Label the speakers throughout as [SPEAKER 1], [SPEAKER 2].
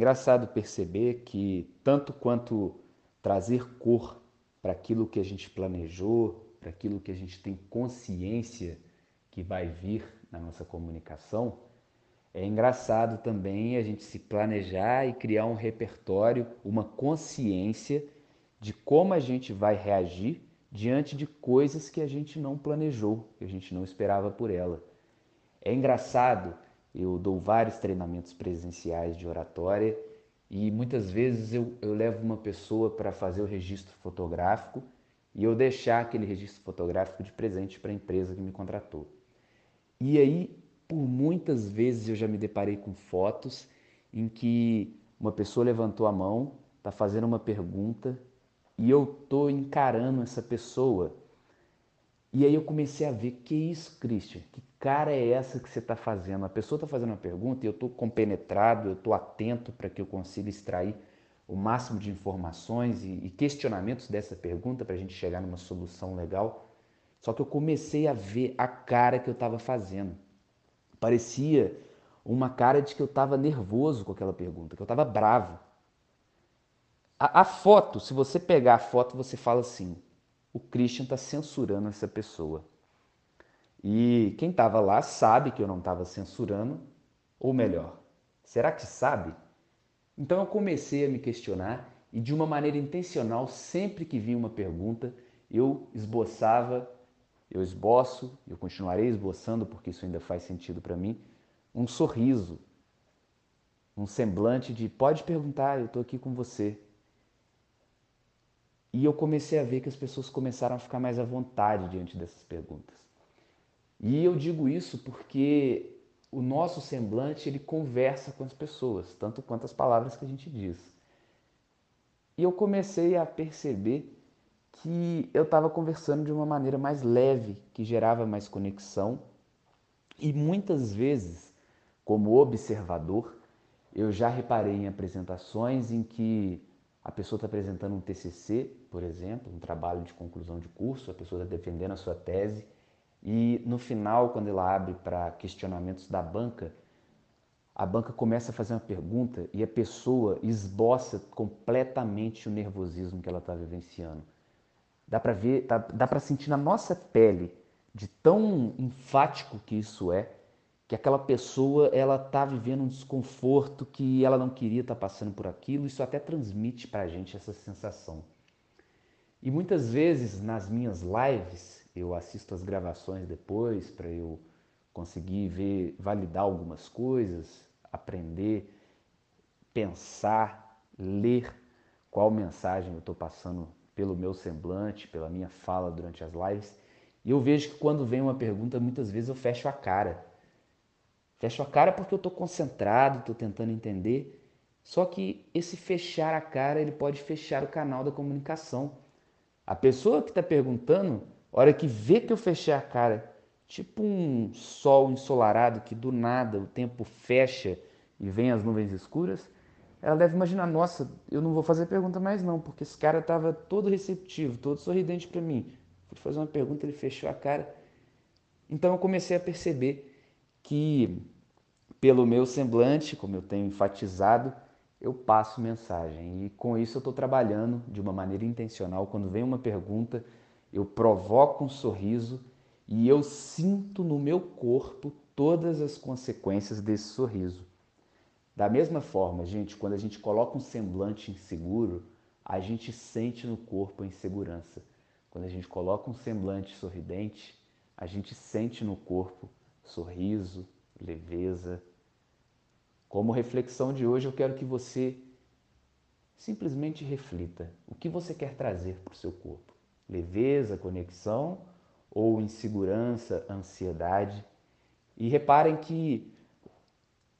[SPEAKER 1] engraçado perceber que, tanto quanto trazer cor para aquilo que a gente planejou, para aquilo que a gente tem consciência que vai vir na nossa comunicação, é engraçado também a gente se planejar e criar um repertório, uma consciência de como a gente vai reagir diante de coisas que a gente não planejou, que a gente não esperava por ela. É engraçado, eu dou vários treinamentos presenciais de oratória e muitas vezes eu, eu levo uma pessoa para fazer o registro fotográfico e eu deixar aquele registro fotográfico de presente para a empresa que me contratou. E aí, por muitas vezes eu já me deparei com fotos em que uma pessoa levantou a mão, está fazendo uma pergunta e eu tô encarando essa pessoa. E aí eu comecei a ver, que isso, Christian? Que cara é essa que você está fazendo? A pessoa está fazendo uma pergunta e eu estou compenetrado, eu estou atento para que eu consiga extrair o máximo de informações e, e questionamentos dessa pergunta para a gente chegar numa solução legal. Só que eu comecei a ver a cara que eu estava fazendo. Parecia uma cara de que eu estava nervoso com aquela pergunta, que eu estava bravo. A, a, foto, se você pegar a foto, você fala assim: o Christian está censurando essa pessoa. E quem estava lá sabe que eu não estava censurando, ou melhor, será que sabe? Então eu comecei a me questionar e de uma maneira intencional, sempre que vinha uma pergunta, eu esboçava, eu esboço, eu continuarei esboçando porque isso ainda faz sentido para mim, um sorriso, um semblante de pode perguntar, eu estou aqui com você. E eu comecei a ver que as pessoas começaram a ficar mais à vontade diante dessas perguntas. E eu digo isso porque o nosso semblante ele conversa com as pessoas, tanto quanto as palavras que a gente diz. E eu comecei a perceber que eu estava conversando de uma maneira mais leve, que gerava mais conexão. E muitas vezes, como observador, eu já reparei em apresentações em que a pessoa está apresentando um TCC, por exemplo, um trabalho de conclusão de curso, a pessoa está defendendo a sua tese e no final, quando ela abre para questionamentos da banca, a banca começa a fazer uma pergunta e a pessoa esboça completamente o nervosismo que ela está vivenciando. Dá para ver, dá, dá para sentir na nossa pele de tão enfático que isso é, que aquela pessoa ela está vivendo um desconforto que ela não queria estar tá passando por aquilo, isso até transmite para a gente essa sensação. E muitas vezes nas minhas lives, eu assisto as gravações depois para eu conseguir ver, validar algumas coisas, aprender, pensar, ler qual mensagem eu estou passando pelo meu semblante, pela minha fala durante as lives. E eu vejo que quando vem uma pergunta, muitas vezes eu fecho a cara Fecho a cara porque eu estou concentrado, estou tentando entender. Só que esse fechar a cara, ele pode fechar o canal da comunicação. A pessoa que está perguntando, a hora que vê que eu fechei a cara, tipo um sol ensolarado que do nada o tempo fecha e vem as nuvens escuras, ela deve imaginar, nossa, eu não vou fazer pergunta mais não, porque esse cara estava todo receptivo, todo sorridente para mim. Fui fazer uma pergunta, ele fechou a cara. Então eu comecei a perceber que, pelo meu semblante, como eu tenho enfatizado, eu passo mensagem. E com isso eu estou trabalhando de uma maneira intencional. Quando vem uma pergunta, eu provoco um sorriso e eu sinto no meu corpo todas as consequências desse sorriso. Da mesma forma, gente, quando a gente coloca um semblante inseguro, a gente sente no corpo a insegurança. Quando a gente coloca um semblante sorridente, a gente sente no corpo sorriso, leveza. Como reflexão de hoje, eu quero que você simplesmente reflita o que você quer trazer para o seu corpo: leveza, conexão ou insegurança, ansiedade. E reparem que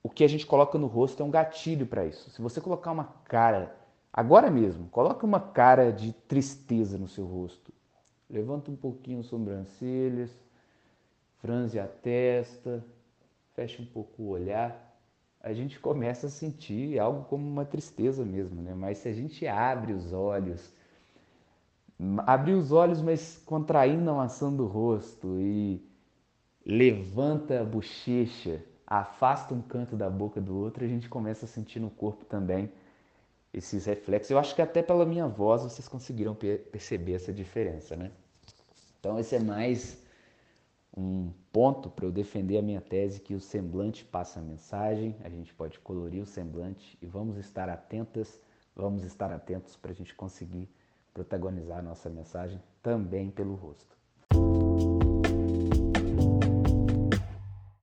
[SPEAKER 1] o que a gente coloca no rosto é um gatilho para isso. Se você colocar uma cara, agora mesmo, coloque uma cara de tristeza no seu rosto. Levanta um pouquinho as sobrancelhas, franze a testa, fecha um pouco o olhar, a gente começa a sentir algo como uma tristeza mesmo, né? Mas se a gente abre os olhos, abrir os olhos, mas contraindo a maçã do rosto e levanta a bochecha, afasta um canto da boca do outro, a gente começa a sentir no corpo também esses reflexos. Eu acho que até pela minha voz vocês conseguiram perceber essa diferença, né? Então esse é mais um ponto para eu defender a minha tese que o semblante passa a mensagem, a gente pode colorir o semblante e vamos estar atentas, vamos estar atentos para a gente conseguir protagonizar a nossa mensagem também pelo rosto.